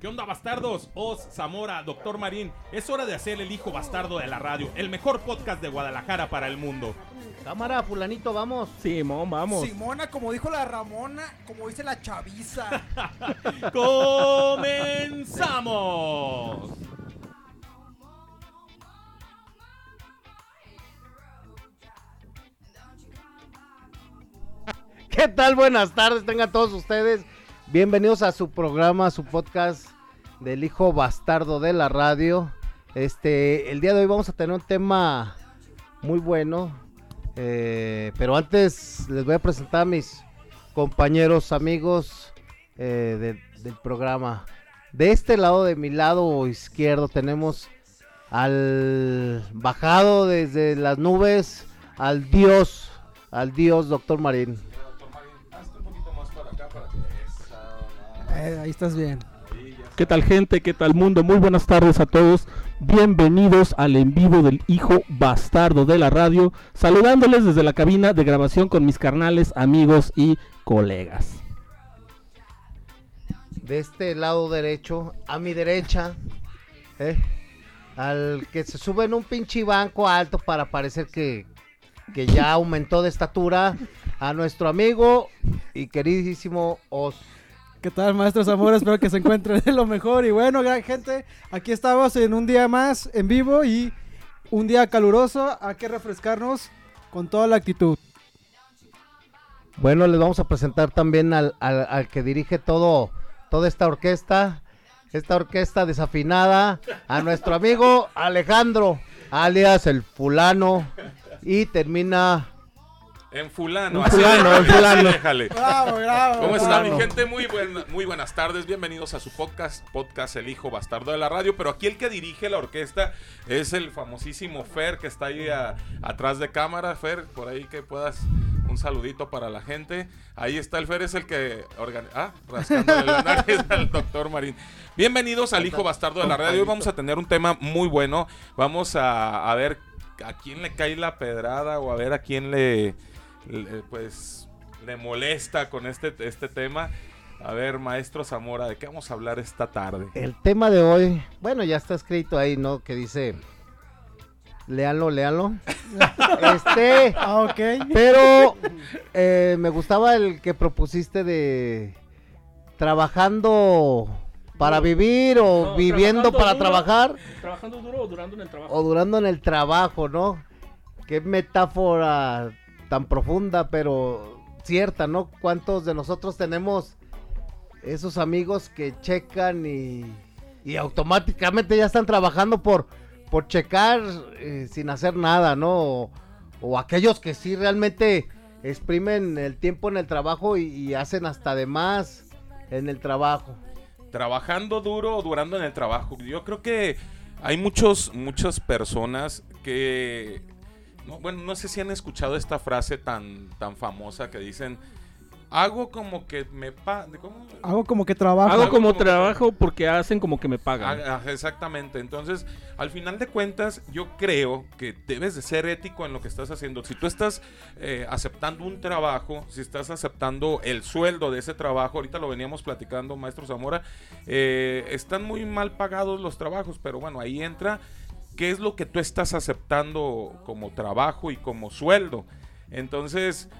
¿Qué onda, bastardos? Oz, Zamora, Doctor Marín. Es hora de hacer el hijo bastardo de la radio, el mejor podcast de Guadalajara para el mundo. Cámara, fulanito, vamos. Simón, vamos. Simona, como dijo la Ramona, como dice la chaviza. ¡Comenzamos! ¿Qué tal? Buenas tardes, tengan todos ustedes. Bienvenidos a su programa, a su podcast del hijo bastardo de la radio. Este, el día de hoy vamos a tener un tema muy bueno. eh, pero antes les voy a presentar a mis compañeros, amigos eh, de- del programa. De este lado, de mi lado izquierdo, tenemos al bajado desde las nubes, al dios, al dios, doctor Marín. Eh, ahí estás bien. ¿Qué tal gente? ¿Qué tal mundo? Muy buenas tardes a todos. Bienvenidos al en vivo del hijo bastardo de la radio. Saludándoles desde la cabina de grabación con mis carnales, amigos y colegas. de este lado derecho, a mi derecha, ¿eh? al que se sube en un pinche banco alto para parecer que, que ya aumentó de estatura, a nuestro amigo y queridísimo Os. ¿Qué tal, maestro Zamora? Espero que se encuentren lo mejor. Y bueno, gran gente, aquí estamos en un día más en vivo y un día caluroso. Hay que refrescarnos con toda la actitud. Bueno, les vamos a presentar también al, al- al que dirige todo, toda esta orquesta, esta orquesta desafinada, a nuestro amigo Alejandro, alias el fulano, y termina En fulano, En así fulano, déjale, en fulano. así déjale. Bravo, bravo. ¿Cómo está mi gente? Muy, buena- muy buenas tardes, bienvenidos a su podcast, podcast El Hijo Bastardo de la Radio, pero aquí el que dirige la orquesta es el famosísimo Fer, que está ahí a- atrás de cámara, Fer, por ahí que puedas, un saludito para la gente, ahí está el Fer, es el que organiza, ah, rascándole la nariz al doctor Marín. Bienvenidos al Hijo Bastardo de la Radio, hoy vamos a tener un tema muy bueno, vamos a, a ver a quién le cae la pedrada o a ver a quién le- pues le molesta con este, este tema. A ver, maestro Zamora, ¿de qué vamos a hablar esta tarde? El tema de hoy, bueno, ya está escrito ahí, ¿no? Que dice, léalo, léalo. este, Ah, ok. pero eh, me gustaba el que propusiste de trabajando para No. vivir o No, viviendo para duro. trabajar ¿Trabajando duro o durando en el trabajo? o durando en el trabajo, ¿no? Qué metáfora tan profunda, pero cierta, ¿no? ¿Cuántos de nosotros tenemos esos amigos que checan y, y automáticamente ya están trabajando por, por checar eh, sin hacer nada, ¿no? O, aquellos que sí realmente exprimen el tiempo en el trabajo y, y hacen hasta de más en el trabajo. Trabajando duro o durando en el trabajo. Yo creo que hay muchos, muchas personas que. No, bueno, no sé si han escuchado esta frase tan, tan famosa que dicen. Hago como que me pa ¿cómo? Hago como que trabajo. Hago como que- trabajo porque hacen como que me pagan. Ah, ah, exactamente. Entonces, al final de cuentas, yo creo que debes de ser ético en lo que estás haciendo. Si tú estás eh, aceptando un trabajo, si estás aceptando el sueldo de ese trabajo, ahorita lo veníamos platicando, maestro Zamora, eh, están muy mal pagados los trabajos, pero bueno, ahí entra qué es lo que tú estás aceptando como trabajo y como sueldo. Entonces,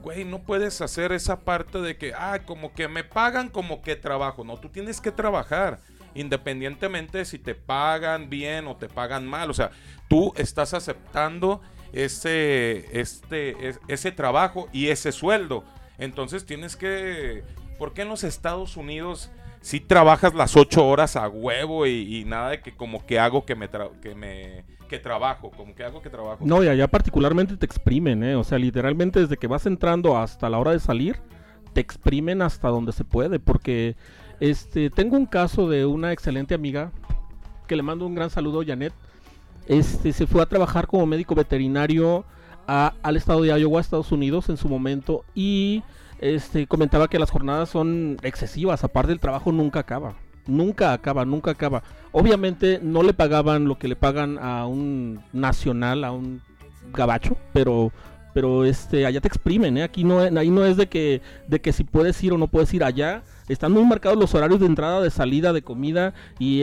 güey, no puedes hacer esa parte de que, ah, como que me pagan, como que trabajo. No, tú tienes que trabajar. Independientemente si te pagan bien o te pagan mal. O sea, tú estás aceptando ese, este, es- ese trabajo y ese sueldo. Entonces tienes que... ¿Por qué en los Estados Unidos si trabajas las ocho horas a huevo y, nada de que como que hago que me, que me que trabajo, como que hago que trabajo? No, y allá particularmente te exprimen, ¿eh? O sea, literalmente desde que vas entrando hasta la hora de salir, te exprimen hasta donde se puede. Porque este tengo un caso de una excelente amiga que le mando un gran saludo, Janet. este, se fue a trabajar como médico veterinario al estado de Iowa, Estados Unidos, en su momento, y este, comentaba que las jornadas son excesivas, aparte el trabajo nunca acaba. Nunca acaba, nunca acaba. Obviamente no le pagaban lo que le pagan a un nacional, a un gabacho, pero pero este allá te exprimen, ¿eh? Aquí no ahí no es de que de que si puedes ir o no puedes ir allá. Están muy marcados los horarios de entrada, de salida, de comida y,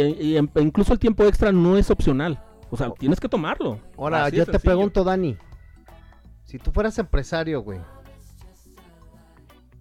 incluso el tiempo extra no es opcional. O sea, tienes que tomarlo. Ahora, Así yo te sencillo. pregunto, Dani. Si tú fueras empresario, güey.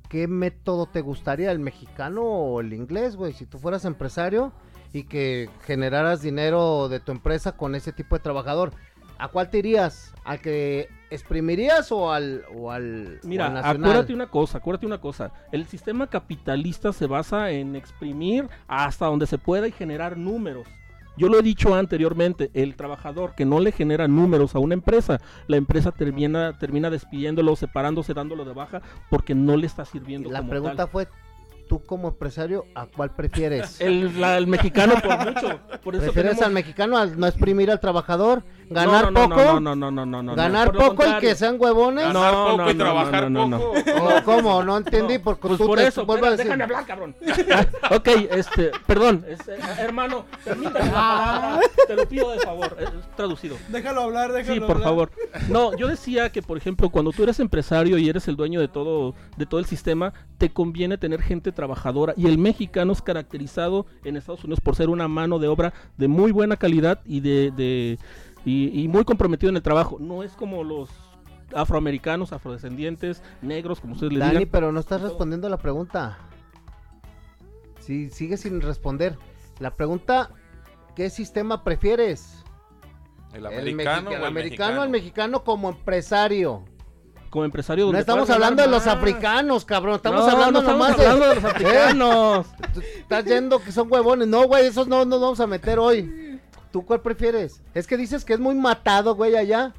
¿Qué método te gustaría, el mexicano o el inglés, güey? Si tú fueras empresario y que generaras dinero de tu empresa con ese tipo de trabajador, ¿a cuál te irías? ¿Al que exprimirías o al, o al, o Mira, al nacional? acuérdate una cosa, acuérdate una cosa. El sistema capitalista se basa en exprimir hasta donde se pueda y generar números. Yo lo he dicho anteriormente, el trabajador que no le genera números a una empresa, la empresa termina, termina despidiéndolo, separándose, dándolo de baja, porque no le está sirviendo. La como pregunta tal. fue, tú como empresario, ¿a cuál prefieres? El, la- el mexicano por mucho. Por eso ¿Prefieres tenemos- al mexicano al no exprimir al trabajador? ¿Ganar no, no, poco? No, no, no, no, no, no. ¿Ganar por poco y que sean huevones? No, Ganar poco no, y no, trabajar no, no, no. poco. ¿O cómo? No entendí, porque Pues tú por te eso, vuelvo a decir. déjame hablar, cabrón. Ah, ok, este, perdón, es- eh, hermano, permítame palabra, te lo pido de favor, es traducido. Déjalo hablar, déjalo Sí, por hablar. favor. No, yo decía que, por ejemplo, cuando tú eres empresario y eres el dueño de todo, de todo el sistema, te conviene tener gente trabajadora. Y el mexicano es caracterizado en Estados Unidos por ser una mano de obra de muy buena calidad y de, de- y, y muy comprometido en el trabajo. No es como los afroamericanos, afrodescendientes, negros, como ustedes le Dani, digan. pero no estás respondiendo la pregunta. Sí, sigue sin responder. La pregunta, ¿qué sistema prefieres? El El, americano o el americano al mexicano como empresario. Como empresario No estamos hablando de los africanos, cabrón. Estamos No, hablando no estamos nomás de... hablando de los africanos. Tú Estás yendo que son huevones. No, güey, esos no nos vamos a meter hoy. ¿Tú cuál prefieres? Es que dices que es muy matado, güey, allá.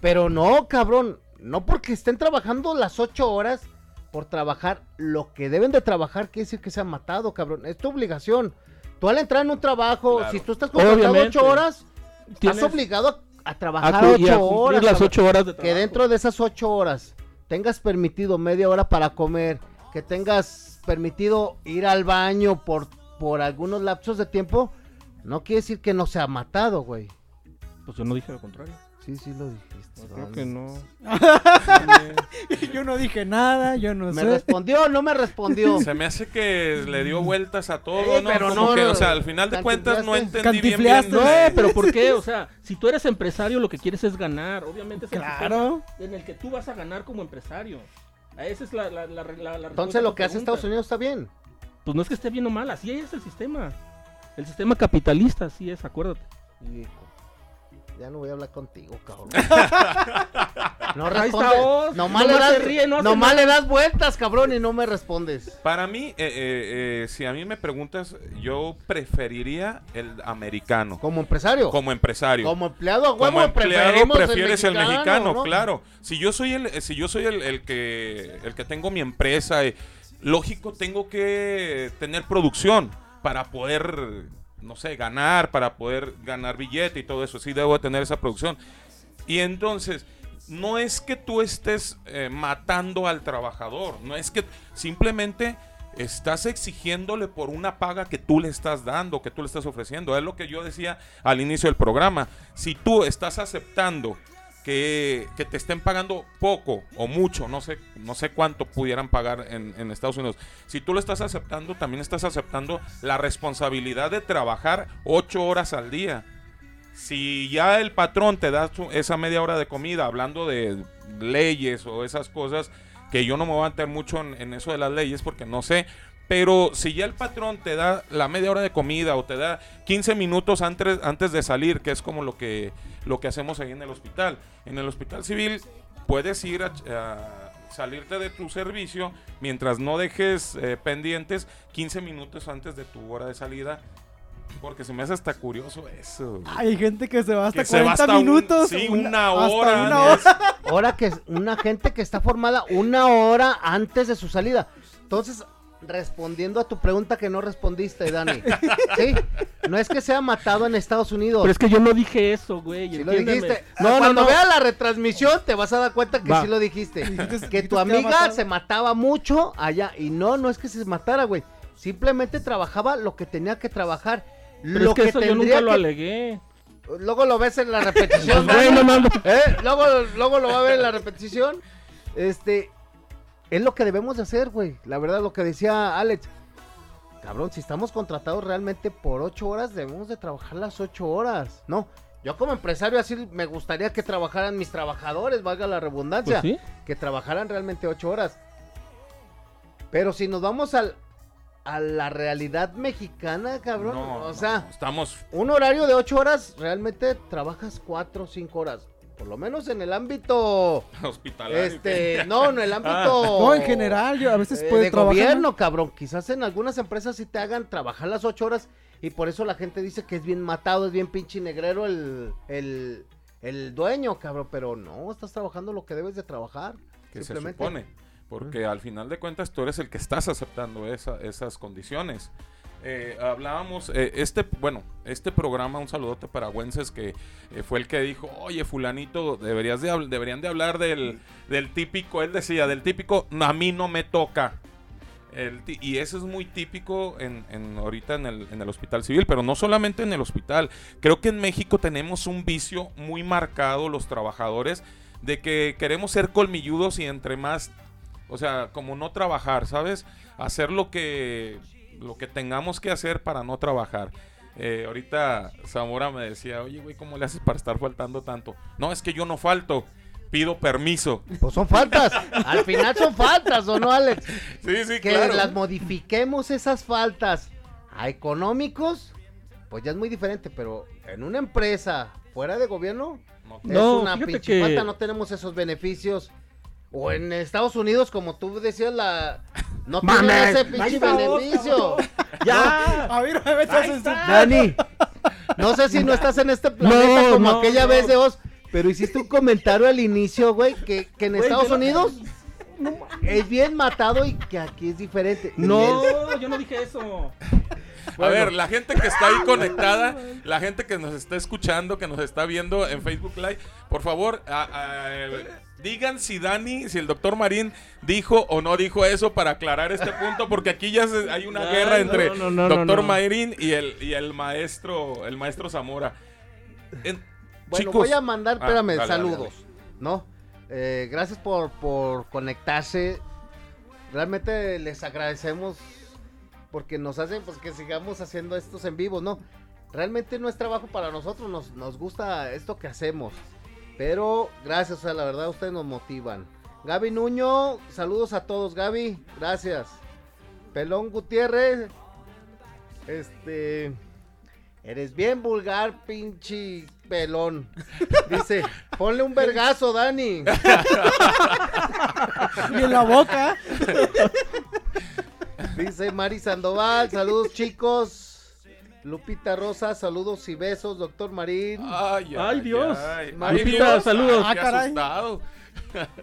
Pero no, cabrón. No porque estén trabajando las ocho horas por trabajar lo que deben de trabajar, quiere decir que se han matado, cabrón. Es tu obligación. Tú al entrar en un trabajo, Claro. si tú estás contratado ocho horas, estás obligado a, a a trabajar a ocho cumplir horas. las ocho horas de Que dentro de esas ocho horas tengas permitido media hora para comer, que tengas permitido ir al baño por, por algunos lapsos de tiempo, no quiere decir que no se ha matado, güey. Pues yo no dije lo contrario. Sí, sí lo dijiste. Creo que no. Yo no dije nada, yo no ¿Me sé. respondió o no me respondió? Se me hace que le dio vueltas a todo, Eh, ¿no? pero Como no, que, no, o sea, al final de cuentas no entendí bien, bien. No, pero ¿por qué? O sea, si tú eres empresario, lo que quieres es ganar. Obviamente es el Claro. en el que tú vas a ganar como empresario. Esa es la, la, la, la- la respuesta Entonces lo que hace. Estados Unidos está bien. Pues no es que esté bien o mal, así es el sistema. El sistema capitalista, así es, acuérdate. Hijo, ya no voy a hablar contigo, cabrón. No Ahí está responde. Oz, Nomás, nomás le das, ríe, no nomás le das vueltas, cabrón, y no me respondes. Para mí, eh, eh, eh, si a mí me preguntas, yo preferiría el americano Como empresario. como empresario. Como empleado a huevo, Como empleado prefieres el mexicano, ¿no? claro. Si yo soy el, si yo soy el, el que el que tengo mi empresa, eh, lógico tengo que tener producción para poder, no sé, ganar, para poder ganar billete y todo eso. Sí debo de tener esa producción. Y entonces no es que tú estés eh, matando al trabajador, no es que simplemente estás exigiéndole por una paga que tú le estás dando, que tú le estás ofreciendo. Es lo que yo decía al inicio del programa. Si tú estás aceptando que, te estén pagando poco o mucho, no sé, no sé cuánto pudieran pagar en, Estados Unidos. Si tú lo estás aceptando, también estás aceptando la responsabilidad de trabajar ocho horas al día. Si ya el patrón te da esa media hora de comida, hablando de leyes o esas cosas, que yo no me voy a meter mucho en eso de las leyes porque no sé, pero si ya el patrón te da la media hora de comida o te da 15 minutos antes, antes de salir, que es como lo que, lo que hacemos ahí en el hospital. En el hospital civil puedes ir a, a salirte de tu servicio mientras no dejes eh, pendientes 15 minutos antes de tu hora de salida. Porque se me hace hasta curioso eso. güey. Hay gente que se va hasta Que se va 40 hasta un- minutos. sí, una- una hasta hora. una hora. Ahora que es una gente que está formada una hora antes de su salida. Entonces, respondiendo a tu pregunta que no respondiste, Dani. ¿Sí? No es que sea matado en Estados Unidos. Pero es que yo no dije eso, güey. Sí lo dijiste. No, no, Cuando no. veas la retransmisión te vas a dar cuenta que Va. sí lo dijiste. Dijiste- que tu que amiga se mataba mucho allá. Y no, no es que se matara, güey. Simplemente trabajaba lo que tenía que trabajar. Pero lo es que, eso yo nunca lo que- alegué. Luego lo ves en la repetición. Pues, no. ¿Eh? Luego, luego lo va a ver en la repetición. Este. Es lo que debemos de hacer, güey. La verdad, lo que decía Alex. Cabrón, si estamos contratados realmente por ocho horas, debemos de trabajar las ocho horas. No, yo como empresario así me gustaría que trabajaran mis trabajadores, valga la redundancia. Pues sí. Que trabajaran realmente ocho horas. Pero si nos vamos al, a la realidad mexicana, cabrón. No, o no, sea, estamos un horario de ocho horas, realmente trabajas cuatro o cinco horas. Por lo menos en el ámbito. hospitalarios. Este, no, en el ámbito. No, en general, yo a veces eh, puede de trabajar. gobierno, cabrón. Quizás en algunas empresas sí te hagan trabajar las ocho horas. Y por eso la gente dice que es bien matado, es bien pinche negrero el, el, el dueño, cabrón. Pero no, estás trabajando lo que debes de trabajar. que se simplemente. supone. Porque al final de cuentas tú eres el que estás aceptando esa- esas condiciones. Eh, hablábamos, eh, este, bueno, este programa, un saludote para Wences, que eh, fue el que dijo, oye, fulanito, deberías de, deberían de hablar del, del típico, él decía, del típico, "No, a mí no me toca. El y eso es muy típico en, en- ahorita en el, en el hospital civil, pero no solamente en el hospital. Creo que en México tenemos un vicio muy marcado los trabajadores de que queremos ser colmilludos y entre más, o sea, como no trabajar, ¿sabes? Hacer lo que, lo que tengamos que hacer para no trabajar. Eh, ahorita Zamora me decía, oye, güey, ¿cómo le haces para estar faltando tanto? No, es que yo no falto, pido permiso. Pues son faltas. Al final son faltas, ¿o no, Alex? Sí, sí, que claro. las modifiquemos esas faltas a económicos, pues ya es muy diferente, pero en una empresa fuera de gobierno No, es No, una pinche que- falta, no tenemos esos beneficios. O en Estados Unidos, como tú decías, la no Mames, ese pinche beneficio. Ya. A ver, me metas en su- Dani, no sé si no estás en este planeta No, como no, aquella no. vez de Oz, pero hiciste un comentario al inicio, güey, que, que en Güey, Estados Unidos es bien matado y que aquí es diferente. No, yo no dije eso. A ver, la gente que está ahí conectada, la gente que nos está escuchando, que nos está viendo en Facebook Live, por favor, a- a- digan si Dani, si el doctor Marín dijo o no dijo eso para aclarar este punto, porque aquí ya se- hay una guerra entre no, no, no, doctor no. Marín y el, y el maestro, el maestro Zamora. En- Bueno, chicos, voy a mandar, Ah, espérame, dale, dale, saludos, ¿no? Eh, gracias por, por conectarse. Realmente les agradecemos porque nos hacen pues que sigamos haciendo estos en vivo, ¿no? Realmente no es trabajo para nosotros, nos, nos gusta esto que hacemos. Pero gracias, o sea, la verdad ustedes nos motivan. Gaby Nuño, saludos a todos, Gaby, gracias. Pelón Gutiérrez, este... Eres bien vulgar, pinche pelón. Dice, ponle un vergazo, Dani. Y en la boca. Dice Mari Sandoval, saludos chicos. Lupita Rosa, saludos y besos, doctor Marín. Ay, Ay, Dios. ay, Lupita, Dios, saludos. Ah, qué caray. asustado.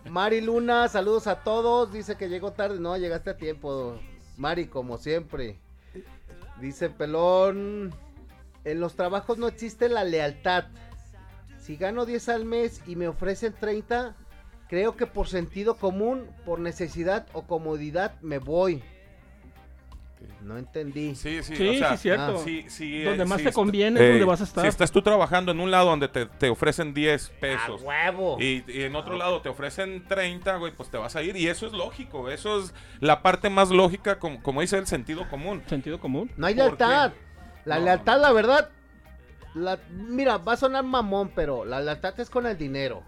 Mari Luna, saludos a todos. Dice que llegó tarde. No, llegaste a tiempo. Mari, como siempre. Dice Pelón. En los trabajos no existe la lealtad. Si gano 10 al mes y me ofrecen 30, creo que por sentido común, por necesidad o comodidad me voy. No entendí. Sí, sí, Sí, o sea, sí, cierto. ah, sí, sí, Donde eh, más sí te conviene es eh, donde vas a estar. Si estás tú trabajando en un lado donde te, te ofrecen 10 ¡A pesos huevo! y, y en otro lado te ofrecen 30, güey, pues te vas a ir. Y eso es lógico, eso es la parte más lógica, como, como dice el sentido común. Sentido común. No hay ¿Por lealtad. qué? La No, lealtad, la verdad. La, mira, va a sonar mamón, pero la lealtad es con el dinero.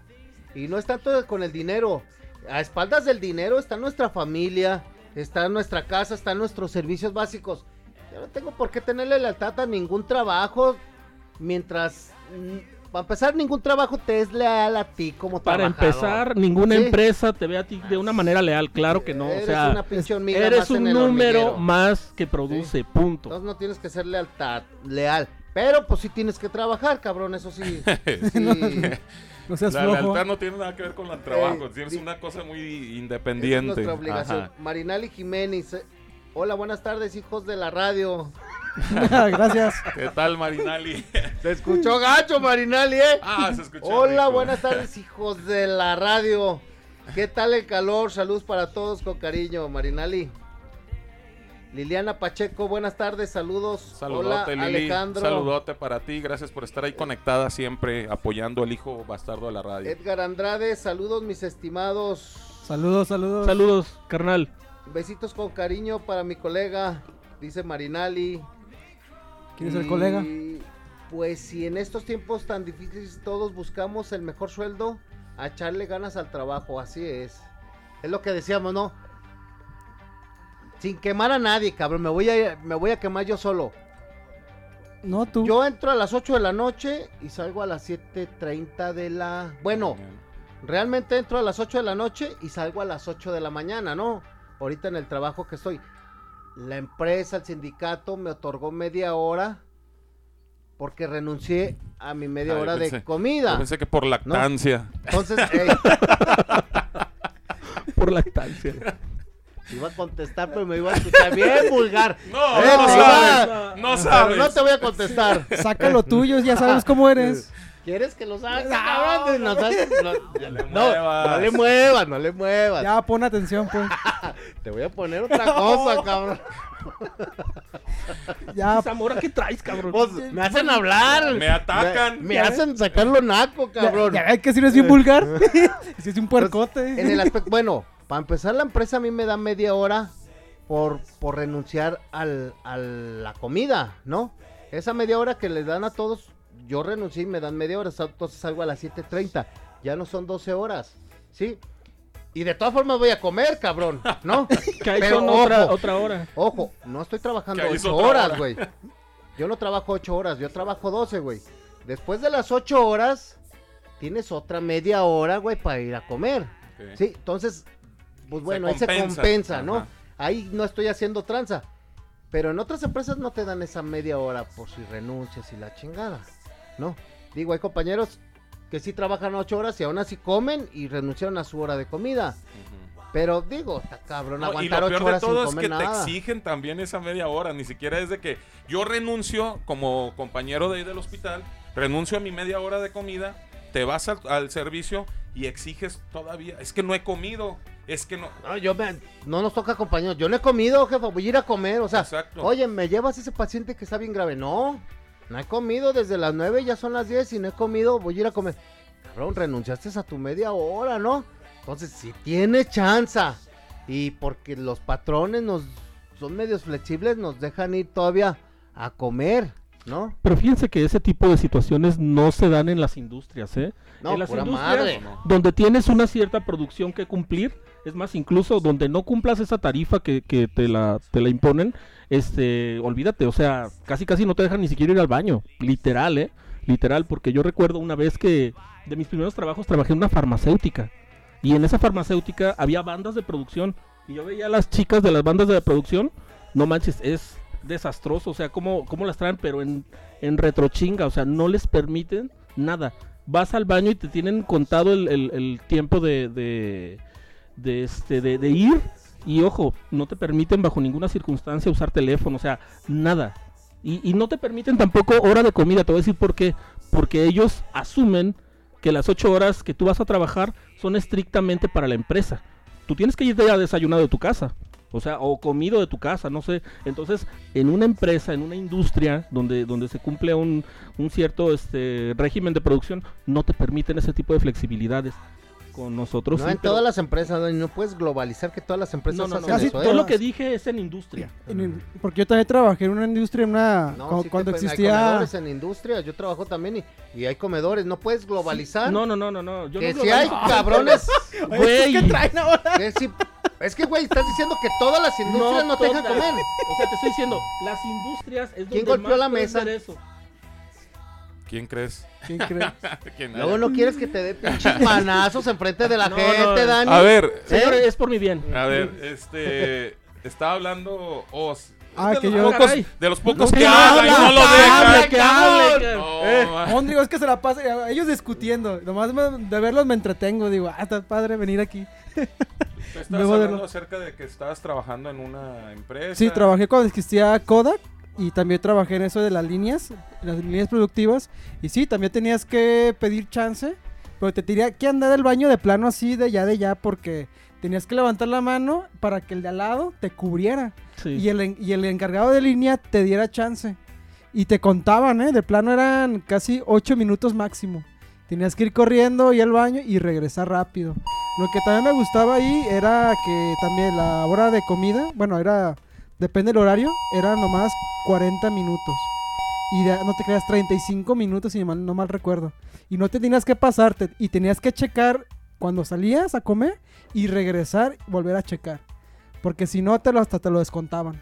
Y no es tanto con el dinero. A espaldas del dinero está nuestra familia, está nuestra casa, están nuestros servicios básicos. Yo no tengo por qué tenerle lealtad a ningún trabajo mientras. mm, Para empezar, ningún trabajo te es leal a ti como Para trabajador. empezar, ninguna Sí. empresa te ve a ti de una manera leal, claro que no. O Eres sea, una eres más un número hormiguero. más que produce, punto. Entonces no tienes que ser lealtad, leal. Pero pues sí tienes que trabajar, cabrón, eso sí. sí. No seas La lealtad no tiene nada que ver con el trabajo, Eh, tienes di- una cosa muy Esa es independiente. nuestra obligación. Ajá. Marinali Jiménez, eh, Hola, buenas tardes, hijos de la radio. Gracias. ¿Qué tal, Marinali? Se escuchó gacho, Marinali, ¿eh? ah, se escuchó. Hola, rico. buenas tardes, hijos de la radio. ¿Qué tal el calor? Saludos para todos con cariño, Marinali. Liliana Pacheco, buenas tardes, saludos. Saludote, Hola, Lili. Alejandro. Saludote para ti. Gracias por estar ahí conectada siempre apoyando al hijo bastardo de la radio. Edgar Andrade, saludos, mis estimados. Saludos, saludos. Saludos, carnal. Besitos con cariño para mi colega, dice Marinali. ¿Quién es el colega? Pues si en estos tiempos tan difíciles todos buscamos el mejor sueldo, a echarle ganas al trabajo, así es. Es lo que decíamos, ¿no? Sin quemar a nadie, cabrón, me voy a, me voy a quemar yo solo. No, tú. Yo entro a las 8 de la noche y salgo a las 7.30 de la... Bueno, realmente entro a las 8 de la noche y salgo a las 8 de la mañana, ¿no? Ahorita en el trabajo que estoy. La empresa, el sindicato me otorgó media hora porque renuncié a mi media Ah, hora pensé- de comida. Yo pensé que por lactancia. Entonces, Por lactancia. Iba a contestar, pero me iba a escuchar bien vulgar. No, Eh, no sabes. No Pero sabes. no te voy a contestar. Saca lo tuyo, ya sabes cómo eres. ¿Quieres que lo saque, No, cabrón? No, no. saques- no, le no, muevas. no le muevas, no le muevas. Ya pon atención, pues. Te voy a poner otra cosa, cabrón. Ya, Zamora, ¿qué traes, cabrón? Pues, me hacen hablar. Me atacan. Me, me hacen sacarlo naco, ya, cabrón. ya ves que si no es bien vulgar. si es un puercote. En el aspecto, bueno, para empezar la empresa a mí me da media hora por, por renunciar al, a la comida, ¿no? Esa media hora que le dan a todos, yo renuncié y me dan media hora, entonces salgo a las 7.30, ya no son 12 horas, ¿sí? Y de todas formas voy a comer, cabrón, ¿no? Que ahí Pero son otra, ojo. otra hora. Ojo, no estoy trabajando Que ahí es 8 otra horas, hora. güey. Yo no trabajo 8 horas, yo trabajo 12, güey. Después de las 8 horas, tienes otra media hora, güey, para ir a comer. Sí, entonces, pues Se bueno, ahí se compensa. ¿no? Ajá. Ahí no estoy haciendo tranza. Pero en otras empresas no te dan esa media hora por si renuncias y la chingada, ¿no? Digo, hay compañeros que sí trabajan 8 horas y aún así comen y renunciaron a su hora de comida. Pero digo, está cabrón No, y aguantar lo 8 peor de sin todo es que nada. te exigen también esa media hora. Ni siquiera es de que yo renuncio como compañero de ahí del hospital, renuncio a mi media hora de comida, te vas al, al servicio y exiges todavía. Es que no he comido. Es que no. No, yo me- no nos toca compañeros. Yo no he comido, jefa. Voy a ir a comer. O sea, Exacto. oye, ¿me llevas ese paciente que está bien grave? No, no he comido desde las 9, ya son las 10 y no he comido. Voy a ir a comer. Cabrón, renunciaste a tu media hora, ¿no? Entonces, si tienes chance y porque los patrones nos son medios flexibles, nos dejan ir todavía a comer, ¿no? Pero fíjense que ese tipo de situaciones no se dan en las industrias, ¿eh? No, en las pura industrias madre. Donde tienes una cierta producción que cumplir, es más, incluso donde no cumplas esa tarifa que, que te, la, te la imponen, este, olvídate, o sea, casi casi no te dejan ni siquiera ir al baño, literal, ¿eh? Literal, porque yo recuerdo una vez que de mis primeros trabajos trabajé en una farmacéutica y en esa farmacéutica había bandas de producción y yo veía a las chicas de las bandas de producción, no manches, es desastroso, o sea, cómo, cómo las traen, pero en, en retrochinga, o sea, no les permiten nada. Vas al baño y te tienen contado el, el- tiempo de, de este, de, ir y ojo, no te permiten bajo ninguna circunstancia usar teléfono, o sea, nada. Y, y no te permiten tampoco hora de comida, te voy a decir por qué. Porque ellos asumen que las ocho horas que tú vas a trabajar son estrictamente para la empresa. Tú tienes que irte a desayunar de tu casa. O sea, o comido de tu casa, no sé. Entonces, en una empresa, en una industria donde, donde se cumple un, un cierto este, régimen de producción, no te permiten ese tipo de flexibilidades. Con nosotros No sí, en pero- todas las empresas, no, no puedes globalizar que todas las empresas no, no, no, hacen Casi eso, ¿eh? todo lo que dije es en industria. En porque yo también trabajé en una industria, en una. No, cu- sí te cuando pueden- Hay existía. comedores en industria, yo trabajo también y, y hay comedores, no puedes globalizar. No, no, no, no, no. Yo que no si hay cabrones, ¿estos ¿Qué traen ahora? que si- es que güey, estás diciendo que todas las industrias no, te dejan comer. O sea, te estoy diciendo, las industrias es donde ¿Quién golpeó más la mesa? eso. ¿Quién crees? ¿Quién cree? ¿Quién Luego no quieres que te dé pinches manazos enfrente de la No, gente, no. Dani. A ver, Señor, ¿Eh? es por mi bien. a ver, este. Estaba hablando Oz. Ah, de, que los yo- pocos, de los pocos No, que que hablan y habla, no lo dejan. habla, que hable, que- No, Eh. es que se la pasa. Ellos discutiendo. Nomás de verlos me entretengo. Digo, ah, está padre venir aquí. Tú estabas hablando acerca de que estabas trabajando en una empresa. Sí, trabajé cuando existía Kodak y también trabajé en eso de las líneas, las líneas productivas. Y sí, también tenías que pedir chance, pero te tenía que andar al baño de plano así de ya de ya porque tenías que levantar la mano para que el de al lado te cubriera Sí. y, el, y el encargado de línea te diera chance. Y te contaban, ¿eh? De plano eran casi 8 minutos máximo. Tenías que ir corriendo y al baño y regresar rápido. Lo que también me gustaba ahí era que también la hora de comida, bueno, era, depende del horario, era nomás 40 minutos. Y de- no te creas, 35 minutos, si mal- no mal recuerdo. Y no te tenías que pasarte, y tenías que checar cuando salías a comer y regresar, volver a checar. Porque si no, te lo, hasta te lo descontaban.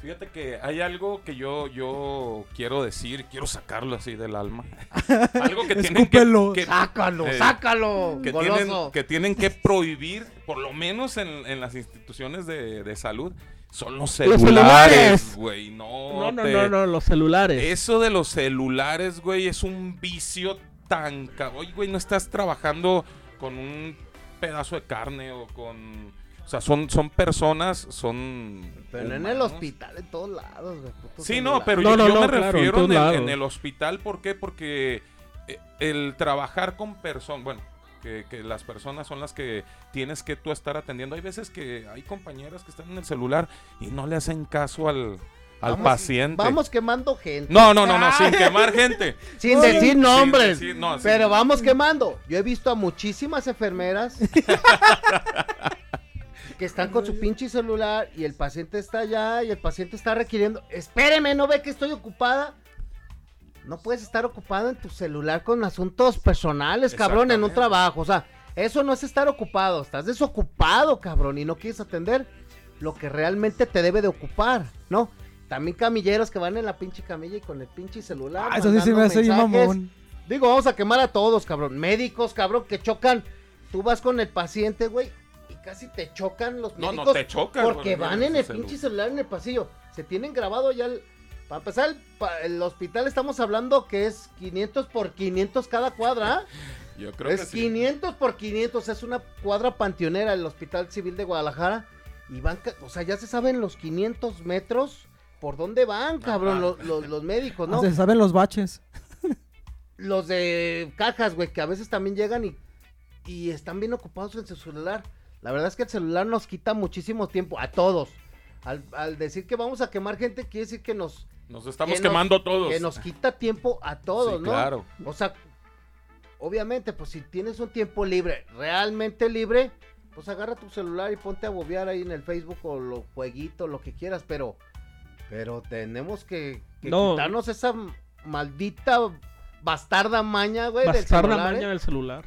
Fíjate que hay algo que yo, yo quiero decir, quiero sacarlo así del alma. algo que tienen que, Escúpelo. que- Sácalo, eh, sácalo, que tienen, que tienen que prohibir, por lo menos en, en las instituciones de, de salud, son los celulares, celulares. güey. No, No, no, te- no, no, los celulares. Eso de los celulares, güey, es un vicio tan... Oye, güey, no estás trabajando con un pedazo de carne o con... O sea, son, son personas, son... Pero no en el humanos. hospital, en todos lados, güey. puto Sí, celular. no, pero No, yo, no, yo no, me claro, refiero en el hospital, ¿por qué? Porque eh, el trabajar con personas, bueno, que, que las personas son las que tienes que tú estar atendiendo. Hay veces que hay compañeras que están en el celular y no le hacen caso al, al Vamos- paciente. Vamos quemando gente. No, no, no, no, sin quemar gente. Sin decir sin nombres. decir- no, sin- pero vamos quemando. Yo he visto a muchísimas enfermeras que están con su pinche celular y el paciente está allá y el paciente está requiriendo. Espéreme, ¿no ve que estoy ocupada? No puedes estar ocupado en tu celular con asuntos personales, cabrón, en un trabajo. O sea, eso no es estar ocupado. Estás desocupado, cabrón, y no quieres atender lo que realmente te debe de ocupar, ¿no? También camilleros que van en la pinche camilla y con el pinche celular. Ah, eso sí se me hace mamón. Digo, vamos a quemar a todos, cabrón. Médicos, cabrón, que chocan. Tú vas con el paciente, güey, y casi te chocan los No, médicos. no te chocan. Porque van en el pinche celu- celular en el pasillo. Se tienen grabado ya el... Para empezar, el, pa- el hospital estamos hablando que es 500 por 500 cada cuadra. ¿ah? Yo creo es que sí. 500 por 500, es una cuadra panteonera el Hospital Civil de Guadalajara. Y van, o sea, ya se saben los 500 metros por dónde van, cabrón, los, los- los médicos, ¿no? Se saben los baches. los de cajas, güey, que a veces también llegan y, y están bien ocupados en su celular. La verdad es que el celular nos quita muchísimo tiempo a todos. Al, al decir que vamos a quemar gente, quiere decir que nos, Nos estamos que nos- quemando todos. que nos quita tiempo a todos, Sí, ¿no? claro. O sea, obviamente, pues si tienes un tiempo libre, realmente libre, pues agarra tu celular y ponte a bobear ahí en el Facebook o los jueguitos, lo que quieras, pero, pero tenemos que, que No. quitarnos esa maldita bastarda maña, güey, del Bastarda celular, maña ¿eh? del celular.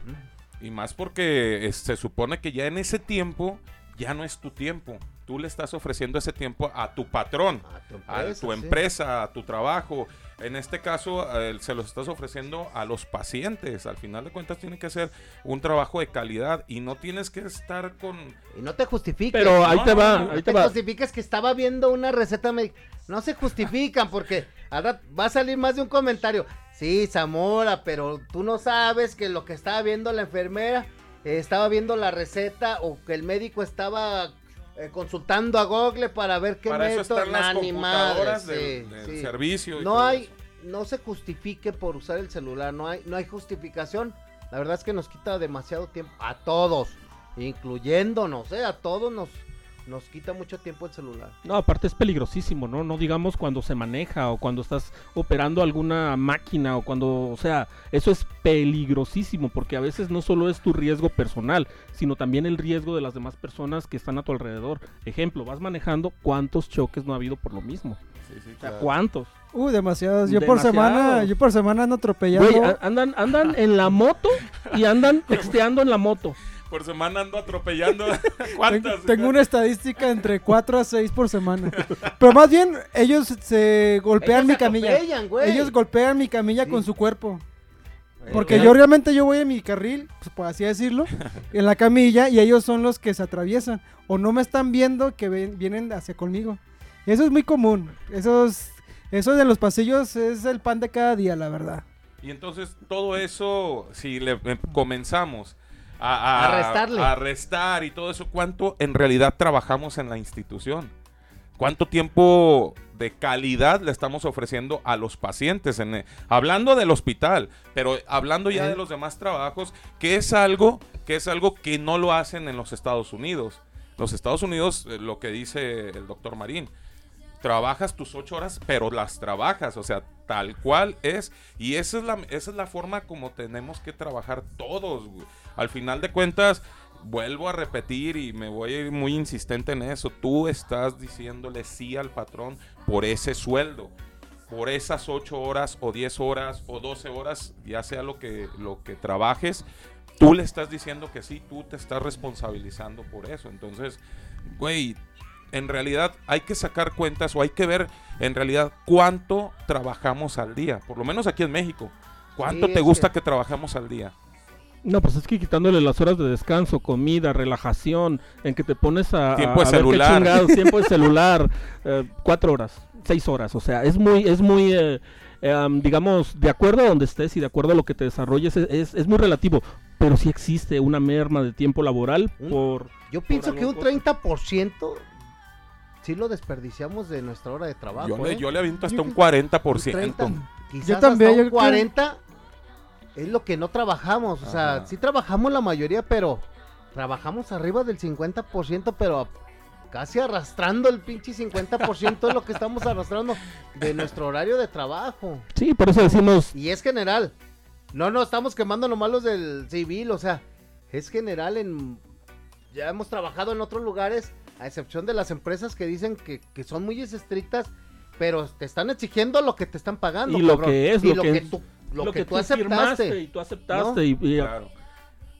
Y más porque eh, se supone que ya en ese tiempo ya no es tu tiempo. Tú le estás ofreciendo ese tiempo a tu patrón, A tu a empresa, sí. a tu trabajo. En este caso, eh, se los estás ofreciendo a los pacientes. Al final de cuentas, tiene que ser un trabajo de calidad y no tienes que estar con. Y no te justifiques. Pero ahí No, te va, no, No ahí te te va. justifiques que estaba viendo una receta médica. No se justifican porque va a salir más de un comentario. Sí, Zamora, pero tú no sabes que lo que estaba viendo la enfermera eh, estaba viendo la receta o que el médico estaba eh, consultando a Google para ver qué Para eso método. están las Nah, ni computadoras madre, del, sí, del sí. servicio. y No hay, eso. no se justifique por usar el celular, no hay, no hay justificación. La verdad es que nos quita demasiado tiempo a todos, incluyéndonos, ¿eh? a todos nos, nos quita mucho tiempo el celular. No, aparte es peligrosísimo, ¿no? No digamos cuando se maneja o cuando estás operando alguna máquina o cuando, o sea, eso es peligrosísimo porque a veces no solo es tu riesgo personal, sino también el riesgo de las demás personas que están a tu alrededor. Ejemplo, vas manejando, ¿cuántos choques no ha habido por lo mismo? Sí, sí, O sea, claro. ¿cuántos? Uh, demasiados. Yo por semana, yo por semana ando atropellando. Güey, a- andan, andan en la moto y andan texteando en la moto. Por semana ando atropellando. Tengo, ¿Cuántas? tengo una estadística entre 4 a 6 por semana. Pero más bien, ellos se golpean Ellos mi camilla. güey. Ellos golpean mi camilla Sí. con su cuerpo. Eh, Porque güey. yo realmente yo voy en mi carril, pues, por así decirlo, en la camilla y ellos son los que se atraviesan. O no me están viendo que ven- vienen hacia conmigo. Eso es muy común. Eso, es- eso de los pasillos es el pan de cada día, la verdad. Y entonces todo eso, si le eh, comenzamos a, A restarle. a restar y todo eso, ¿cuánto en realidad trabajamos en la institución? ¿Cuánto tiempo de calidad le estamos ofreciendo a los pacientes? En, eh, hablando del hospital, pero hablando ya Eh. de los demás trabajos, que es algo que es algo que no lo hacen en los Estados Unidos. Los Estados Unidos, eh, lo que dice el doctor Marín, trabajas tus ocho horas, pero las trabajas, o sea, tal cual es. Y esa es la, esa es la forma como tenemos que trabajar todos. güey. Al final de cuentas, vuelvo a repetir y me voy a ir muy insistente en eso. Tú estás diciéndole sí al patrón por ese sueldo. Por esas ocho horas o 10 horas o 12 horas, ya sea lo que, lo que trabajes, tú le estás diciendo que sí, tú te estás responsabilizando por eso. Entonces, güey, en realidad hay que sacar cuentas o hay que ver en realidad cuánto trabajamos al día, por lo menos aquí en México. ¿Cuánto Sí, te gusta que- que trabajamos al día? No, pues es que quitándole las horas de descanso, comida, relajación, en que te pones a, Tiempo a- de a ver qué celular. chingados, tiempo de celular, eh, cuatro horas, seis horas, o sea, es muy, es muy, eh, eh, am, digamos, de acuerdo a donde estés y de acuerdo a lo que te desarrolles, es, es, es muy relativo, pero sí existe una merma de tiempo laboral Un- por... Yo pienso que un cosa. 30% sí lo desperdiciamos de nuestra hora de trabajo. Yo le, ¿eh? yo le aviento hasta Yo un creo- 40%. 30, quizás Yo también, hasta yo un creo- 40 es lo que no trabajamos. O sea, Ajá. sí trabajamos la mayoría, pero trabajamos arriba del 50%, pero casi arrastrando el pinche 50% de lo que estamos arrastrando de nuestro horario de trabajo. Sí, por eso decimos, Y es general. No, no, estamos quemando nomás los del civil, o sea, es general en... Ya hemos trabajado en otros lugares, a excepción de las empresas que dicen que, que son muy estrictas, pero te están exigiendo lo que te están pagando. Y lo cabrón. que es, y lo lo que que, es, tú, lo lo que, que tú tú firmaste aceptaste. y tú aceptaste ¿no? y, y- Claro.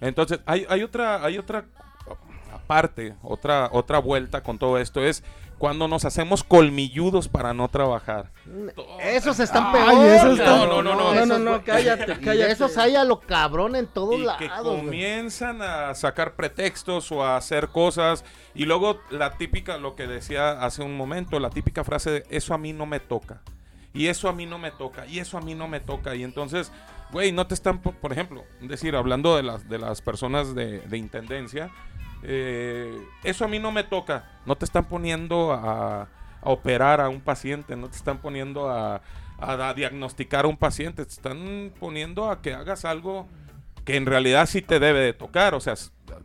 Entonces, hay, hay otra, hay otra aparte, otra, otra vuelta con todo esto es cuando nos hacemos colmilludos para no trabajar. Esos están Ay, peor. esos están- No, no, no, no, esos no, no, güey- cállate, y cállate. esos hay a lo cabrón en todos y que lados. güey. comienzan a sacar pretextos o a hacer cosas y luego la típica, lo que decía hace un momento, la típica frase de eso a mí no me toca. Y eso a mí no me toca, y eso a mí no me toca. Y entonces, güey, no te están, por, por ejemplo, decir, hablando de las, de las personas de, de intendencia, eh, eso a mí no me toca. No te están poniendo a, operar a un paciente, no te están poniendo a diagnosticar a un paciente, te están poniendo a que hagas algo que en realidad sí te debe de tocar. O sea,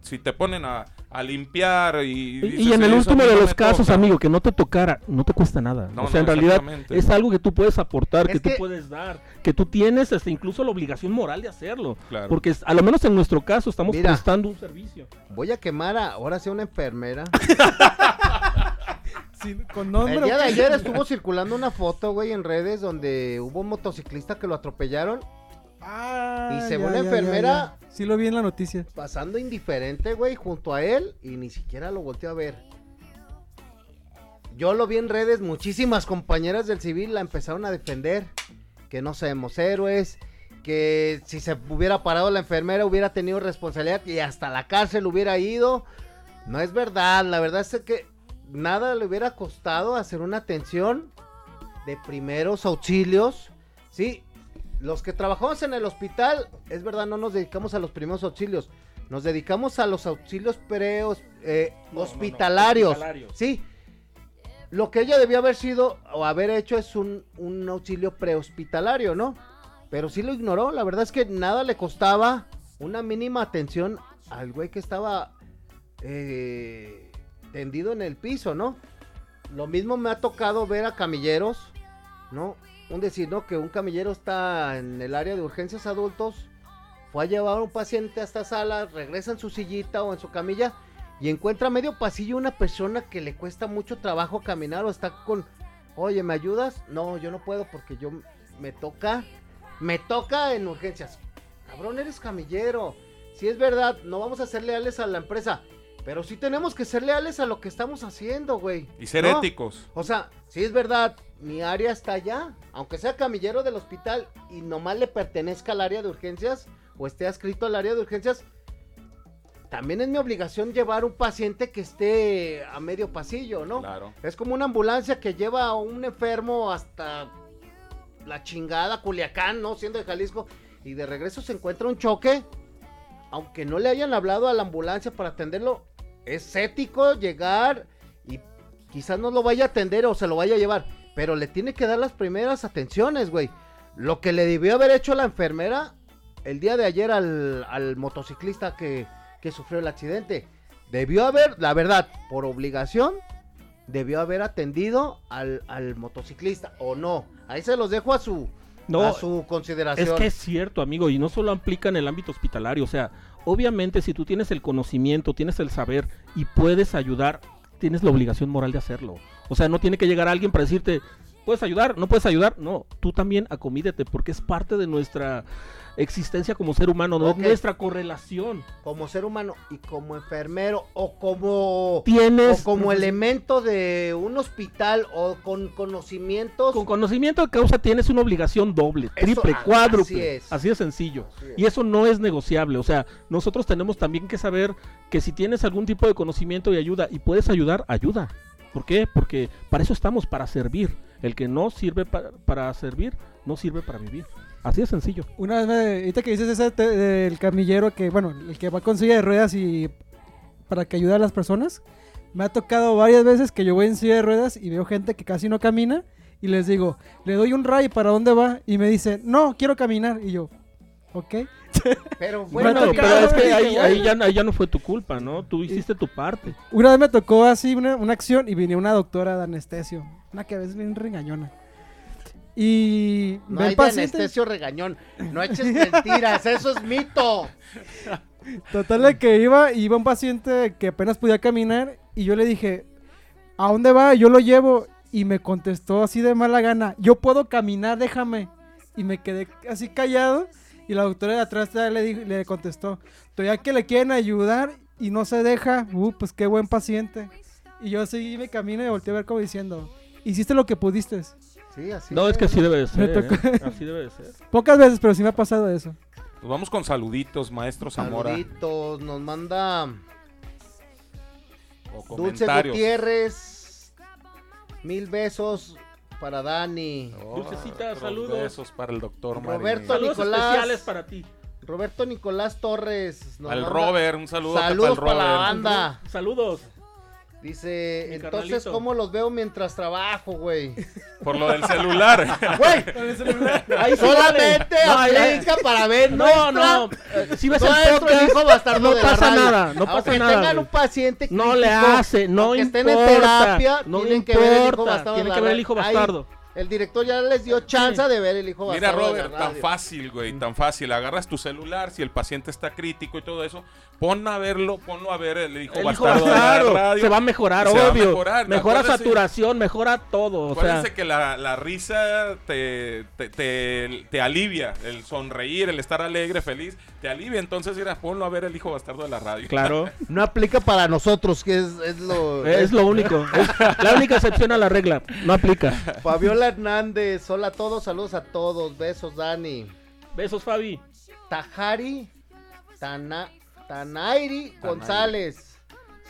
si te ponen a, a limpiar y... Y, dices, y en el "Eso a último de no los casos, toca". amigo, que no te tocara, no te cuesta nada. No, o sea, no, en realidad es algo que tú puedes aportar, Es que tú que- puedes dar, que tú tienes hasta incluso la obligación moral de hacerlo. Claro. Porque a lo menos en nuestro caso estamos Mira. prestando un servicio. Voy a quemar a, ahora sí a una enfermera. Sí, con nombre. El día ¿o de ayer estuvo circulando una foto, güey, en redes donde hubo un motociclista que lo atropellaron Ah, Y según ya, la ya, enfermera- ya, ya. Sí lo vi en la noticia. pasando indiferente, güey, junto a él y ni siquiera lo volteó a ver. Yo lo vi en redes, muchísimas compañeras del civil la empezaron a defender, que no seamos héroes, que si se hubiera parado la enfermera hubiera tenido responsabilidad y hasta la cárcel hubiera ido. No es verdad, la verdad es que nada le hubiera costado hacer una atención de primeros auxilios. Sí, los que trabajamos en el hospital, es verdad, no nos dedicamos a los primeros auxilios, nos dedicamos a los auxilios preos, eh, No, no, no, hospitalarios. hospitalarios. Sí, lo que ella debió haber sido o haber hecho es un, un auxilio prehospitalario, ¿no? Pero sí lo ignoró, la verdad es que nada le costaba una mínima atención al güey que estaba eh, tendido en el piso, ¿no? Lo mismo me ha tocado ver a camilleros, ¿no? Un decir, ¿no? Que un camillero está en el área de urgencias adultos, fue a llevar a un paciente a esta sala, regresa en su sillita o en su camilla y encuentra medio pasillo una persona que le cuesta mucho trabajo caminar o está con, oye, ¿me ayudas? No, yo no puedo porque yo me toca, me toca en urgencias. Cabrón, eres camillero. Si es verdad, no vamos a ser leales a la empresa, pero sí tenemos que ser leales a lo que estamos haciendo, güey. Y ser ¿no? éticos. O sea, si es verdad, mi área está allá. Aunque sea camillero del hospital y nomás le pertenezca al área de urgencias o esté adscrito al área de urgencias, también es mi obligación llevar un paciente que esté a medio pasillo, ¿no? Claro. Es como una ambulancia que lleva a un enfermo hasta la chingada Culiacán, ¿no? Siendo de Jalisco. Y de regreso se encuentra un choque. Aunque no le hayan hablado a la ambulancia para atenderlo, es ético llegar y quizás no lo vaya a atender o se lo vaya a llevar, pero le tiene que dar las primeras atenciones, güey. Lo que le debió haber hecho la enfermera el día de ayer al, al motociclista que, que sufrió el accidente. Debió haber, la verdad, por obligación, debió haber atendido al, al motociclista o no. Ahí se los dejo a su, No, a su consideración. Es que es cierto, amigo, y no solo aplica en el ámbito hospitalario, o sea, obviamente si tú tienes el conocimiento, tienes el saber y puedes ayudar, tienes la obligación moral de hacerlo. O sea, no tiene que llegar alguien para decirte, ¿puedes ayudar? ¿No puedes ayudar? No, tú también acomídete porque es parte de nuestra existencia como ser humano, no nuestra correlación. como ser humano y como enfermero o como Tienes o como elemento de un hospital o con conocimientos con conocimiento de causa tienes una obligación doble, Eso, triple, ah, cuádruple. así Así, es. de sencillo. Así es. Y eso no es negociable. O sea, nosotros tenemos también que saber que si tienes algún tipo de conocimiento y ayuda y puedes ayudar, ayuda. ¿Por qué? Porque para eso estamos, para servir. El que no sirve pa- para servir, no sirve para vivir. Así de sencillo. Una vez me, ahorita que dices ese te- del camillero que, bueno, el que va con silla de ruedas y para que ayude a las personas, me ha tocado varias veces que yo voy en silla de ruedas y veo gente que casi no camina y les digo, le doy un ray, ¿para dónde va? Y me dice, no, quiero caminar. Y yo, ok. pero Bueno, tocado, pero es que ahí, ya, ahí ya no fue tu culpa, ¿no? Tú hiciste tu parte. Una vez me tocó así una, una acción y vine una doctora de anestesio, una que a veces bien regañona. Y no ve hay el paciente, anestesio regañón, no eches mentiras, eso es mito. Total de que iba, iba un paciente que apenas podía caminar y yo le dije, ¿a dónde va? Yo lo llevo y me contestó así de mala gana, yo puedo caminar, déjame. Y me quedé así callado y la doctora de atrás le, dijo- le contestó, todavía que le quieren ayudar y no se deja, uh, pues qué buen paciente. Y yo seguí mi camino y volteé a ver como diciendo, hiciste lo que pudiste. Sí, así No, es que así debe de Me ser. tocó. ¿eh? Así debe de ser. Pocas veces, pero sí me ha pasado eso. Pues vamos con saluditos, maestro Zamora. Saluditos, nos manda O Dulce. Gutiérrez. Mil besos para Dani. Oh, Dulcecita, saludos. Besos para el doctor Roberto Marín. Saludos Nicolás. especiales para ti. Roberto Nicolás Torres. Al manda Robert, un saludo Saludos para el para la Robert. banda. Saludos. Dice, Mi entonces, carnalito. ¿cómo los veo mientras trabajo, güey? Por lo del celular. Güey, Ahí solamente. No, ahí- para ver No, nuestra- no. eh, Si ves el nuestro podcast, hijo bastardo no de la pasa nada, no pasa Aunque nada, tengan un paciente No le crítico, hace, no importa. estén en terapia, no tienen que ver el hijo bastardo Tiene de que ver el hijo Ahí, bastardo. el director ya les dio chance de ver el hijo Mira, bastardo de la Robert, tan fácil, güey, tan fácil. Agarras tu celular, si el paciente está crítico y todo eso, pon a verlo, ponlo a ver el hijo El hijo bastardo de la bastardo radio. se va a mejorar, Se va a obvio. mejorar, Mejora acuérdese- saturación, mejora todo. O sea, Acuérdense que la, la risa te, te, te- te alivia, el sonreír, el estar alegre, feliz, te alivia. Entonces, mira, ponlo a ver el hijo bastardo de la radio. claro, No aplica para nosotros, que es, es lo... es lo único. Es la única excepción a la regla. No aplica. Fabiola Hernández, hola a todos, saludos a todos, besos Dani. Besos, Fabi. Tajari Tana, Tanairi González.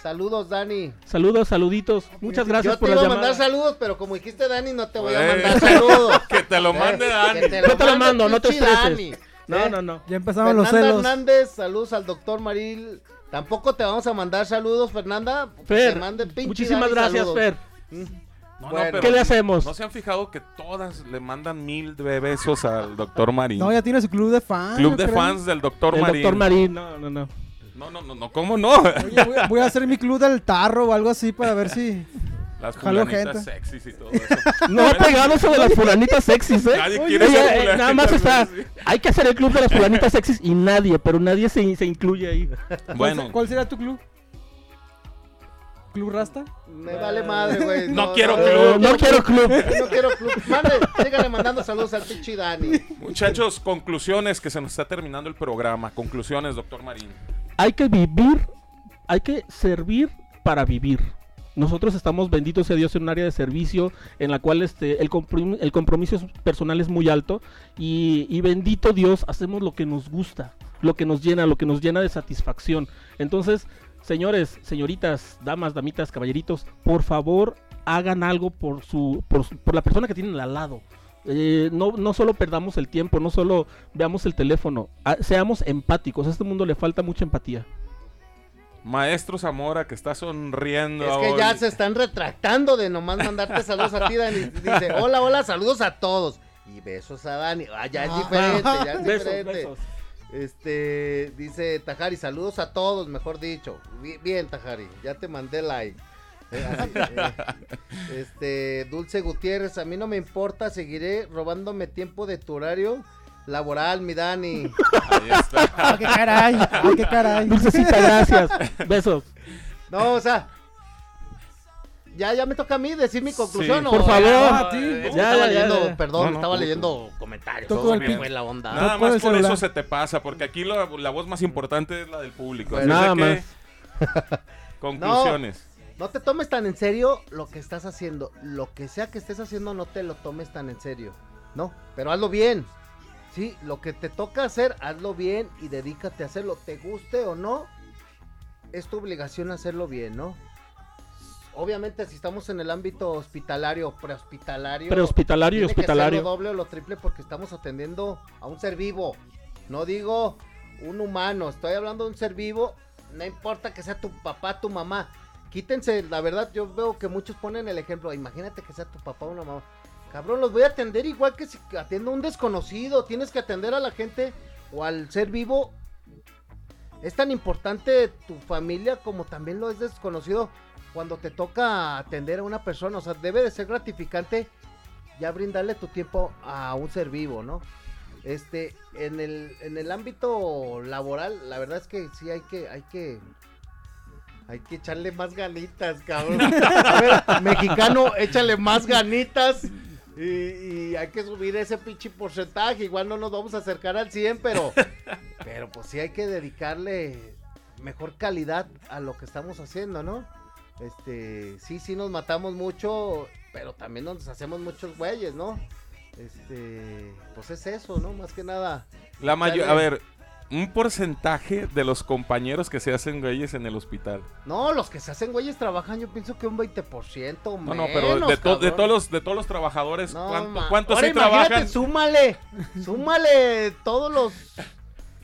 Saludos, Dani. Saludos, saluditos. Muchas gracias Yo te por iba las a mandar llamadas. saludos, pero como dijiste Dani, no te voy a mandar saludos. que te lo mande Eh, Dani. que te Yo te lo mando, no te estreses. Dani. No, Eh, no, no. Ya empezaban los Fernanda celos. Hernández, saludos al doctor Maril. Tampoco te vamos a mandar saludos, Fernanda. Fer, te mande pinche muchísimas Dani gracias, saludos. Fer. Mm. No, no, pero ¿Qué le hacemos? ¿No se han fijado que todas le mandan mil de besos al doctor Marín? No, ya tiene su club de fans. Club de creo. fans del doctor El Marín. doctor Marín. No, no, no. No, no, no, no, ¿cómo no? Oye, voy, voy a hacer mi club del tarro o algo así para ver si. Las fulanitas sexys y todo eso. No ha pegado eso de las fulanitas sexys, ¿eh? Nadie Oye, quiere ser eh, nada más está. sexy. Hay que hacer el club de las fulanitas sexys y nadie, pero nadie se, se incluye ahí. ¿Cuál Bueno, ¿Cuál será tu club? ¿Club Rasta? Me vale madre, güey. No quiero club. no quiero club. No quiero club. Mande, síganle mandando saludos al pinche Dani. muchachos, conclusiones que se nos está terminando el programa. Conclusiones, doctor Marín. Hay que vivir, hay que servir para vivir. Nosotros estamos, benditos sea Dios, en un área de servicio en la cual este, el, comprom- el compromiso personal es muy alto y, y bendito Dios, hacemos lo que nos gusta, lo que nos llena, lo que nos llena de satisfacción. Entonces, señores, señoritas, damas, damitas, caballeritos, por favor, hagan algo por, su, por, su- por la persona que tienen al lado. eh, no, no solo perdamos el tiempo, no solo veamos el teléfono, ah, seamos empáticos. A este mundo le falta mucha empatía. Maestro Zamora que está sonriendo. Es que hoy. ya se están retractando de nomás mandarte saludos a ti, Dani. Dice, hola, hola, saludos a todos. Y besos a Dani. Ah, ya es Ah. diferente, ya es Besos, diferente. besos. Este, dice Tajari, saludos a todos, mejor dicho. Bi- Bien, Tajari, ya te mandé like. Eh, así, eh, este, Dulce Gutiérrez, a mí no me importa, seguiré robándome tiempo de tu horario laboral, mi Dani. Ahí está. Ah, qué caray, ah, qué caray. Dulcecita, gracias. Besos. No, o sea, ya, ya me toca a mí decir mi conclusión. Sí. ¿o? Por favor. A ti. Ya, estaba ya, ya, leyendo, ya. perdón, No, no, estaba leyendo comentarios. Todo el me fue la onda. Nada más por celular. eso se te pasa, porque aquí la, la voz más importante es la del público. Así nada de que, Conclusiones. No te tomes tan en serio lo que estás haciendo. Lo que sea que estés haciendo, no te lo tomes tan en serio. No, pero hazlo bien. Sí, lo que te toca hacer, hazlo bien y dedícate a hacerlo. Te guste o no, es tu obligación hacerlo bien, ¿no? Obviamente, si estamos en el ámbito hospitalario, prehospitalario. Prehospitalario y que ser hospitalario. lo doble o lo triple porque estamos atendiendo a un ser vivo. No digo un humano, estoy hablando de un ser vivo. No importa que sea tu papá, tu mamá. Quítense, la verdad, yo veo que muchos ponen el ejemplo. Imagínate que sea tu papá o una mamá. Cabrón, los voy a atender igual que si atiendo a un desconocido. Tienes que atender a la gente o al ser vivo. Es tan importante tu familia como también lo es desconocido cuando te toca atender a una persona. O sea, debe de ser gratificante ya brindarle tu tiempo a un ser vivo, ¿no? Este, en el, en el ámbito laboral, la verdad es que sí hay que, hay que, hay que echarle más ganitas, cabrón. A ver, mexicano, échale más ganitas. Y, y hay que subir ese pinche porcentaje. Igual no nos vamos a acercar al 100, pero, pero pues sí hay que dedicarle mejor calidad a lo que estamos haciendo, ¿no? Este, sí, sí nos matamos mucho, pero también nos hacemos muchos güeyes, ¿no? Este, pues es eso, ¿no? Más que nada. La mayor, a ver, un porcentaje de los compañeros que se hacen güeyes en el hospital. No, los que se hacen güeyes trabajan, yo pienso que un 20% o No, menos. no, pero de, to- de todos los de todos los trabajadores, No, ¿cuánto- ¿cuántos sí trabajan? Súmale, súmale todos los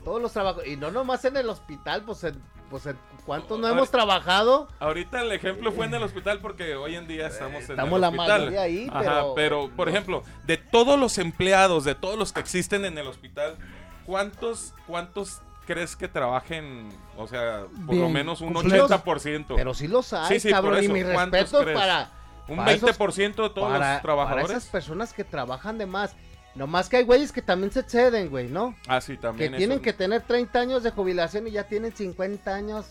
todos los trabajos y no nomás en el hospital, pues en, pues en cuántos no hemos trabajado. Ahorita el ejemplo fue en el hospital porque hoy en día estamos en Estamos el la hospital. mayoría ahí, Ajá, pero- por ejemplo, de todos los empleados, de todos los que existen en el hospital, ¿cuántos cuántos crees que trabajen, o sea, por lo menos un Pues sí los- 80%? Pero sí los hay, Sí, sí, por cabrón, y eso, mis ¿cuántos respetos para un para esos- 20% de todos para, los trabajadores. para esas personas que trabajan de más. Nomás que hay güeyes que también se exceden, güey, ¿no? Ah, sí, Que también. tienen eso. que tener 30 años de jubilación y ya tienen 50 años.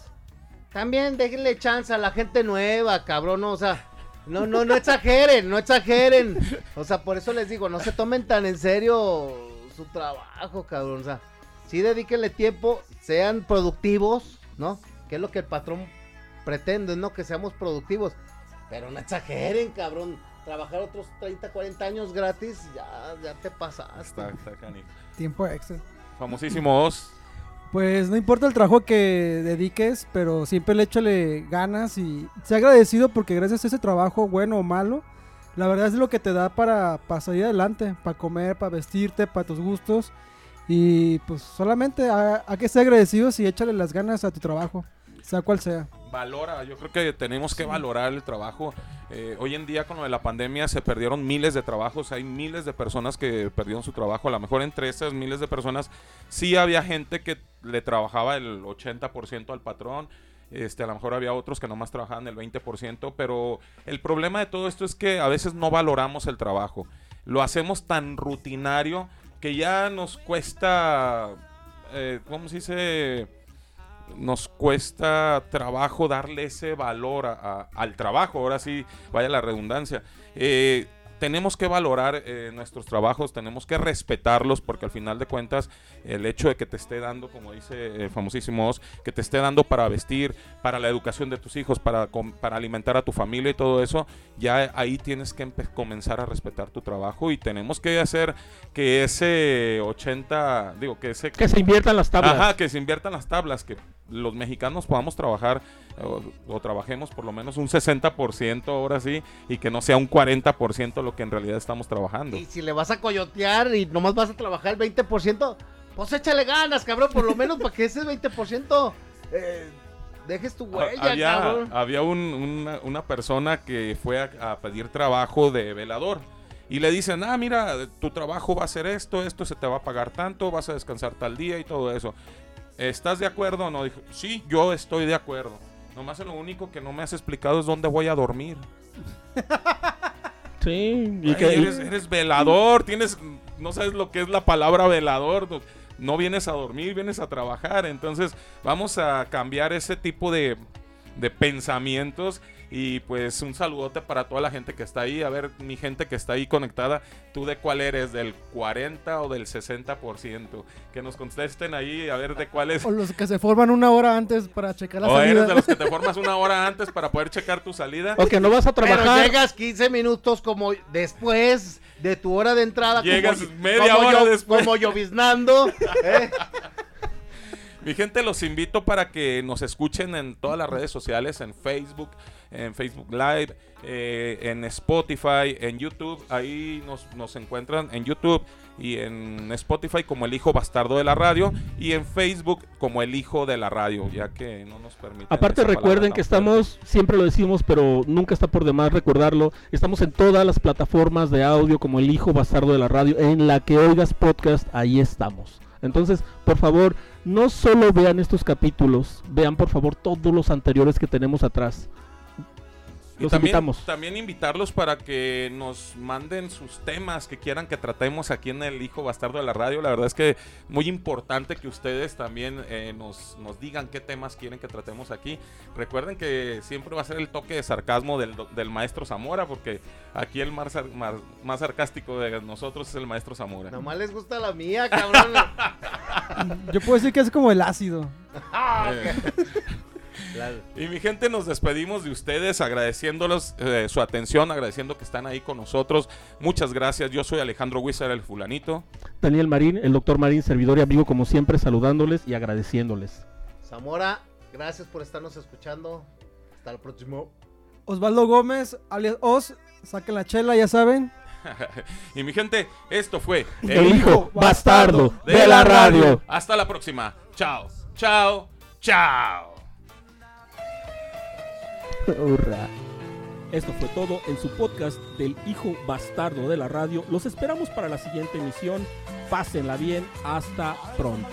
También déjenle chance a la gente nueva, cabrón, ¿no? o sea, no, no, no exageren, no exageren. O sea, por eso les digo, no se tomen tan en serio su trabajo, cabrón. O sea, sí dedíquenle tiempo, sean productivos, ¿no? Que es lo que el patrón pretende, ¿no? Que seamos productivos. Pero no exageren, cabrón. Trabajar otros 30, 40 años gratis, ya, ya te pasaste. Está, está canijo. Tiempo extra. Famosísimo Oz. Pues no importa el trabajo que dediques, pero siempre le échale ganas y sea agradecido porque gracias a ese trabajo, bueno o malo, la verdad es lo que te da para, para salir adelante, para comer, para vestirte, para tus gustos. Y pues solamente hay que ser agradecidos y échale las ganas a tu trabajo, sea cual sea. Valora, yo creo que tenemos que valorar el trabajo. Eh, hoy en día con lo de la pandemia se perdieron miles de trabajos, hay miles de personas que perdieron su trabajo. A lo mejor entre esas miles de personas sí había gente que le trabajaba el 80% al patrón. Este, a lo mejor había otros que nomás trabajaban el 20%, pero el problema de todo esto es que a veces no valoramos el trabajo. Lo hacemos tan rutinario que ya nos cuesta, eh, ¿cómo se dice? Nos cuesta trabajo darle ese valor a- al trabajo. Ahora sí, vaya la redundancia. Eh, tenemos que valorar eh, nuestros trabajos, tenemos que respetarlos porque al final de cuentas el hecho de que te esté dando, como dice el famosísimo Oz, que te esté dando para vestir, para la educación de tus hijos, para, para alimentar a tu familia y todo eso, ya ahí tienes que comenzar a respetar tu trabajo y tenemos que hacer que ese 80, digo, que ese... Que se inviertan las tablas. Ajá, que se inviertan las tablas, que los mexicanos podamos trabajar o, o trabajemos por lo menos un 60% ahora sí y que no sea un 40% lo que en realidad estamos trabajando. Y si le vas a coyotear y nomás vas a trabajar el 20%, pues échale ganas, cabrón, por lo menos para que ese 20% eh, dejes tu Ha- huella, había cabrón. había un- una, una persona que fue a, a pedir trabajo de velador y le dicen, ah, mira, tu trabajo va a ser esto, esto se te va a pagar tanto, vas a descansar tal día y todo eso. ¿Estás de acuerdo o no? Dijo, sí, yo estoy de acuerdo. Nomás lo único que no me has explicado es dónde voy a dormir. Sí, y Ay, que eres, eres velador, tienes, no sabes lo que es la palabra velador, no, no vienes a dormir, vienes a trabajar, entonces vamos a cambiar ese tipo de, de pensamientos y pues un saludote para toda la gente que está ahí, a ver mi gente que está ahí conectada, tú de cuál eres, del 40 o del 60%, que nos contesten ahí a ver de cuál es. O los que se forman una hora antes para checar la O eres salida. de los que te formas una hora antes para poder checar tu salida. o que no vas a Pero trabajar. llegas 15 minutos como después de tu hora de entrada. Llegas como, media como hora yo- después. Como lloviznando. ¿eh? Mi gente, los invito para que nos escuchen en todas las redes sociales, en Facebook, en Facebook Live, eh, en Spotify, en YouTube. Ahí nos, nos encuentran en YouTube y en Spotify como el hijo bastardo de la radio y en Facebook como el hijo de la radio, ya que no nos permiten. Aparte recuerden que estamos, siempre lo decimos, pero nunca está por demás recordarlo, estamos en todas las plataformas de audio como el hijo bastardo de la radio, en la que oigas podcast, ahí estamos. Entonces, por favor, no solo vean estos capítulos, vean por favor todos los anteriores que tenemos atrás. Y Los también, invitamos. también invitarlos para que nos manden sus temas que quieran que tratemos aquí en el Hijo Bastardo de la Radio. La verdad es que muy importante que ustedes también eh, nos, nos digan qué temas quieren que tratemos aquí. Recuerden que siempre va a ser el toque de sarcasmo del, del maestro Zamora, porque aquí el más, más, más sarcástico de nosotros es el maestro Zamora. Nomás les gusta la mía, cabrón. Yo puedo decir que es como el ácido. Eh, Y mi gente, nos despedimos de ustedes agradeciéndolos eh, su atención, agradeciendo que están ahí con nosotros. Muchas gracias. Yo soy Alejandro Wizard, el fulanito. Daniel Marín, el doctor Marín, servidor y amigo como siempre, saludándoles y agradeciéndoles. Zamora, gracias por estarnos escuchando. Hasta el próximo. Osvaldo Gómez, alias Os, saquen la chela, ya saben. Y mi gente, esto fue El hijo bastardo de la radio. Hasta la próxima. Chao, chao, chao. Hurra. Esto fue todo en su podcast del hijo bastardo de la radio. Los esperamos para la siguiente emisión. Pásenla bien. Hasta pronto.